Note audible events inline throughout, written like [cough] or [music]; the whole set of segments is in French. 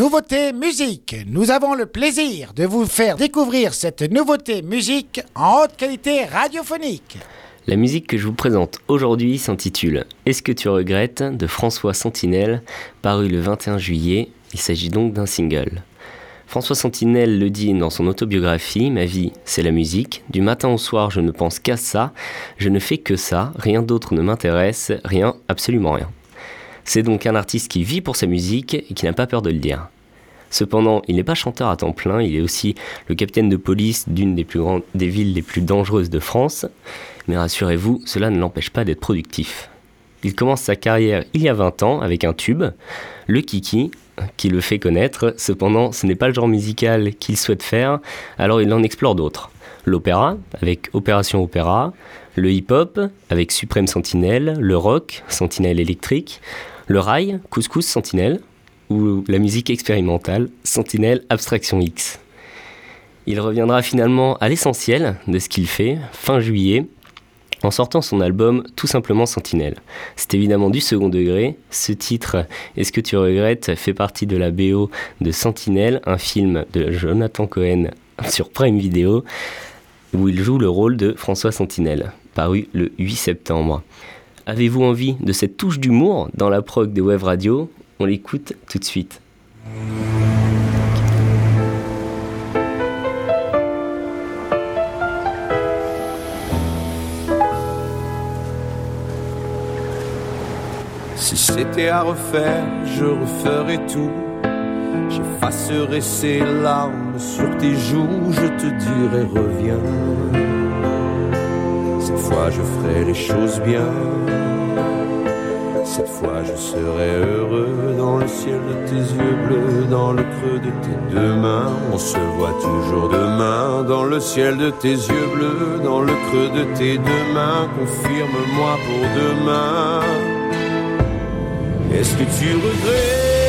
Nouveauté musique. Nous avons le plaisir de vous faire découvrir cette nouveauté musique en haute qualité radiophonique. La musique que je vous présente aujourd'hui s'intitule Est-ce que tu regrettes? de François Sentinelle, paru le 21 juillet. Il s'agit donc d'un single. François Sentinelle le dit dans son autobiographie Ma vie, c'est la musique. Du matin au soir, je ne pense qu'à ça. Je ne fais que ça. Rien d'autre ne m'intéresse. Rien, absolument rien. C'est donc un artiste qui vit pour sa musique et qui n'a pas peur de le dire. Cependant, il n'est pas chanteur à temps plein, il est aussi le capitaine de police d'une des, villes les plus dangereuses de France. Mais rassurez-vous, cela ne l'empêche pas d'être productif. Il commence sa carrière il y a 20 ans avec un tube, le Kiki, qui le fait connaître. Cependant, ce n'est pas le genre musical qu'il souhaite faire, alors il en explore d'autres. L'opéra, avec Opération Opéra, le hip-hop, avec Suprême Sentinelle, le rock, Sentinelle électrique, le rail, Couscous Sentinelle, ou la musique expérimentale, Sentinelle Abstraction X. Il reviendra finalement à l'essentiel de ce qu'il fait, fin juillet, en sortant son album tout simplement Sentinelle. C'est évidemment du second degré. Ce titre, Est-ce que tu regrettes, fait partie de la BO de Sentinelle, un film de Jonathan Cohen [laughs] sur Prime Video, où il joue le rôle de François Sentinelle, paru le 8 septembre. Avez-vous envie de cette touche d'humour dans la prog des web radio? On l'écoute tout de suite. Si c'était à refaire, je referais tout. J'effacerai ces larmes sur tes joues, je te dirai reviens. Cette fois je ferai les choses bien. Cette fois je serai heureux dans le ciel de tes yeux bleus, dans le creux de tes deux mains. On se voit toujours demain dans le ciel de tes yeux bleus, dans le creux de tes deux mains. Confirme-moi pour demain. Est-ce que tu regrettes?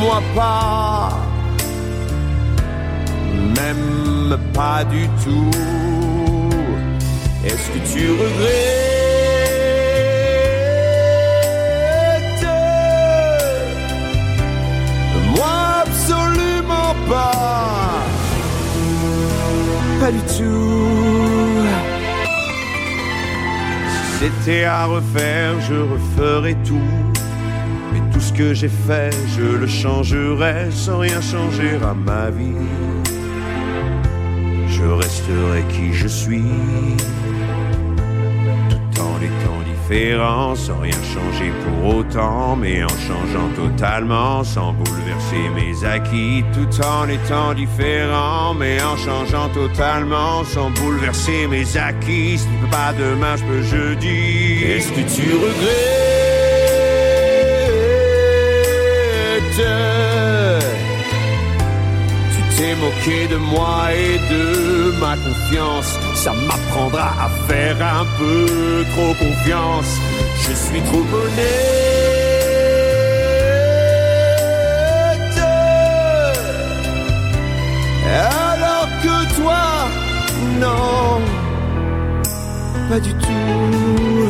Moi pas, pas du tout. Est-ce que tu regrettes? Moi absolument pas, pas du tout. Si c'était à refaire, je referais tout. Mais tout ce que j'ai fait, je le changerais sans rien changer à ma vie. Je resterai qui je suis, tout en étant différent, sans rien changer pour autant, mais en changeant totalement, sans bouleverser mes acquis, tout en étant différent, mais en changeant totalement, sans bouleverser mes acquis. Si tu peux pas demain, je peux jeudi. Est-ce que tu regrettes t'es moqué de moi et de ma confiance. Ça m'apprendra à faire un peu trop confiance. Je suis trop honnête. Alors que toi, non, pas du tout.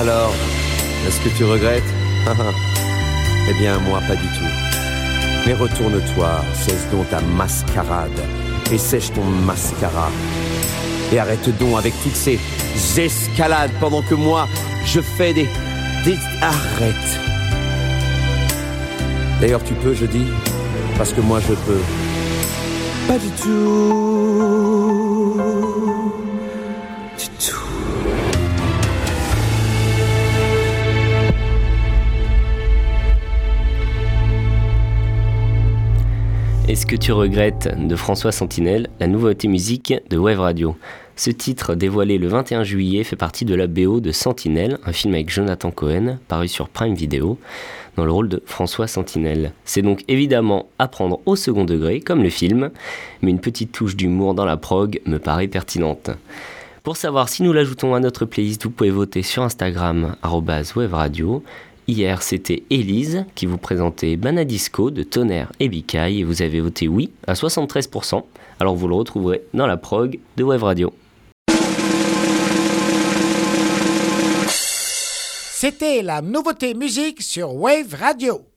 Alors, est-ce que tu regrettes? [laughs] Eh bien, moi, pas du tout. Mais retourne-toi, cesse donc ta mascarade et sèche ton mascara. Et arrête donc avec toutes ces escalades pendant que moi, je fais des... des... Arrête. D'ailleurs, tu peux, je dis, parce que moi, je peux. Pas du tout. Est-ce que tu regrettes de François Sentinelle, la nouveauté musique de Wave Radio? Ce titre, dévoilé le 21 juillet, fait partie de la BO de Sentinelle, un film avec Jonathan Cohen, paru sur Prime Video, dans le rôle de François Sentinelle. C'est donc évidemment à prendre au second degré, comme le film, mais une petite touche d'humour dans la prog me paraît pertinente. Pour savoir si nous l'ajoutons à notre playlist, vous pouvez voter sur Instagram, Wave Radio. Hier, c'était Élise qui vous présentait Banadisco de Tonnerre et Bicaille et vous avez voté oui à 73%. Alors vous le retrouverez dans la prog de Wave Radio. C'était la nouveauté musique sur Wave Radio.